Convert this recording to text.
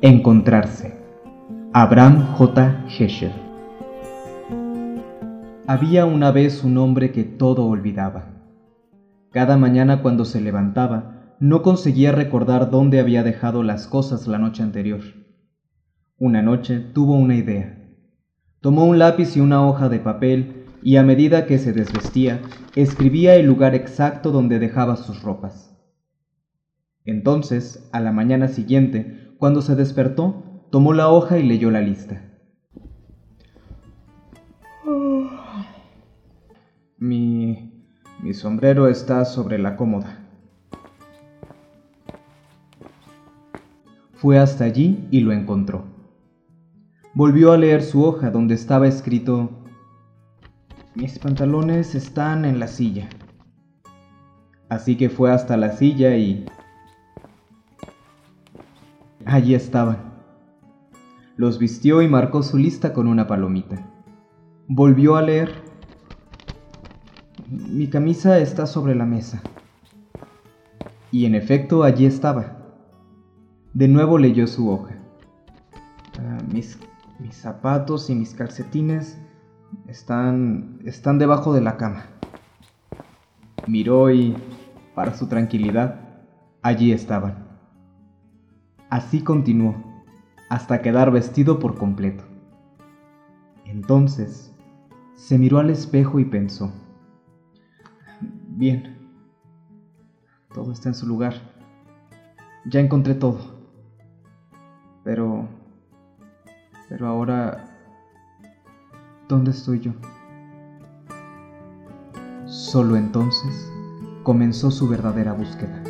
Encontrarse. Abraham J. Heschel. Había una vez un hombre que todo olvidaba. Cada mañana cuando se levantaba, no conseguía recordar dónde había dejado las cosas la noche anterior. Una noche tuvo una idea. Tomó un lápiz y una hoja de papel y a medida que se desvestía, escribía el lugar exacto donde dejaba sus ropas. Entonces, a la mañana siguiente, cuando se despertó, tomó la hoja y leyó la lista. Mi, mi sombrero está sobre la cómoda. Fue hasta allí y lo encontró. Volvió a leer su hoja donde estaba escrito, Mis pantalones están en la silla. Así que fue hasta la silla y... Allí estaban. Los vistió y marcó su lista con una palomita. Volvió a leer. Mi camisa está sobre la mesa. Y en efecto allí estaba. De nuevo leyó su hoja. Ah, mis, mis zapatos y mis calcetines están, están debajo de la cama. Miró y, para su tranquilidad, allí estaban. Así continuó, hasta quedar vestido por completo. Entonces, se miró al espejo y pensó, bien, todo está en su lugar, ya encontré todo. Pero... Pero ahora... ¿Dónde estoy yo? Solo entonces comenzó su verdadera búsqueda.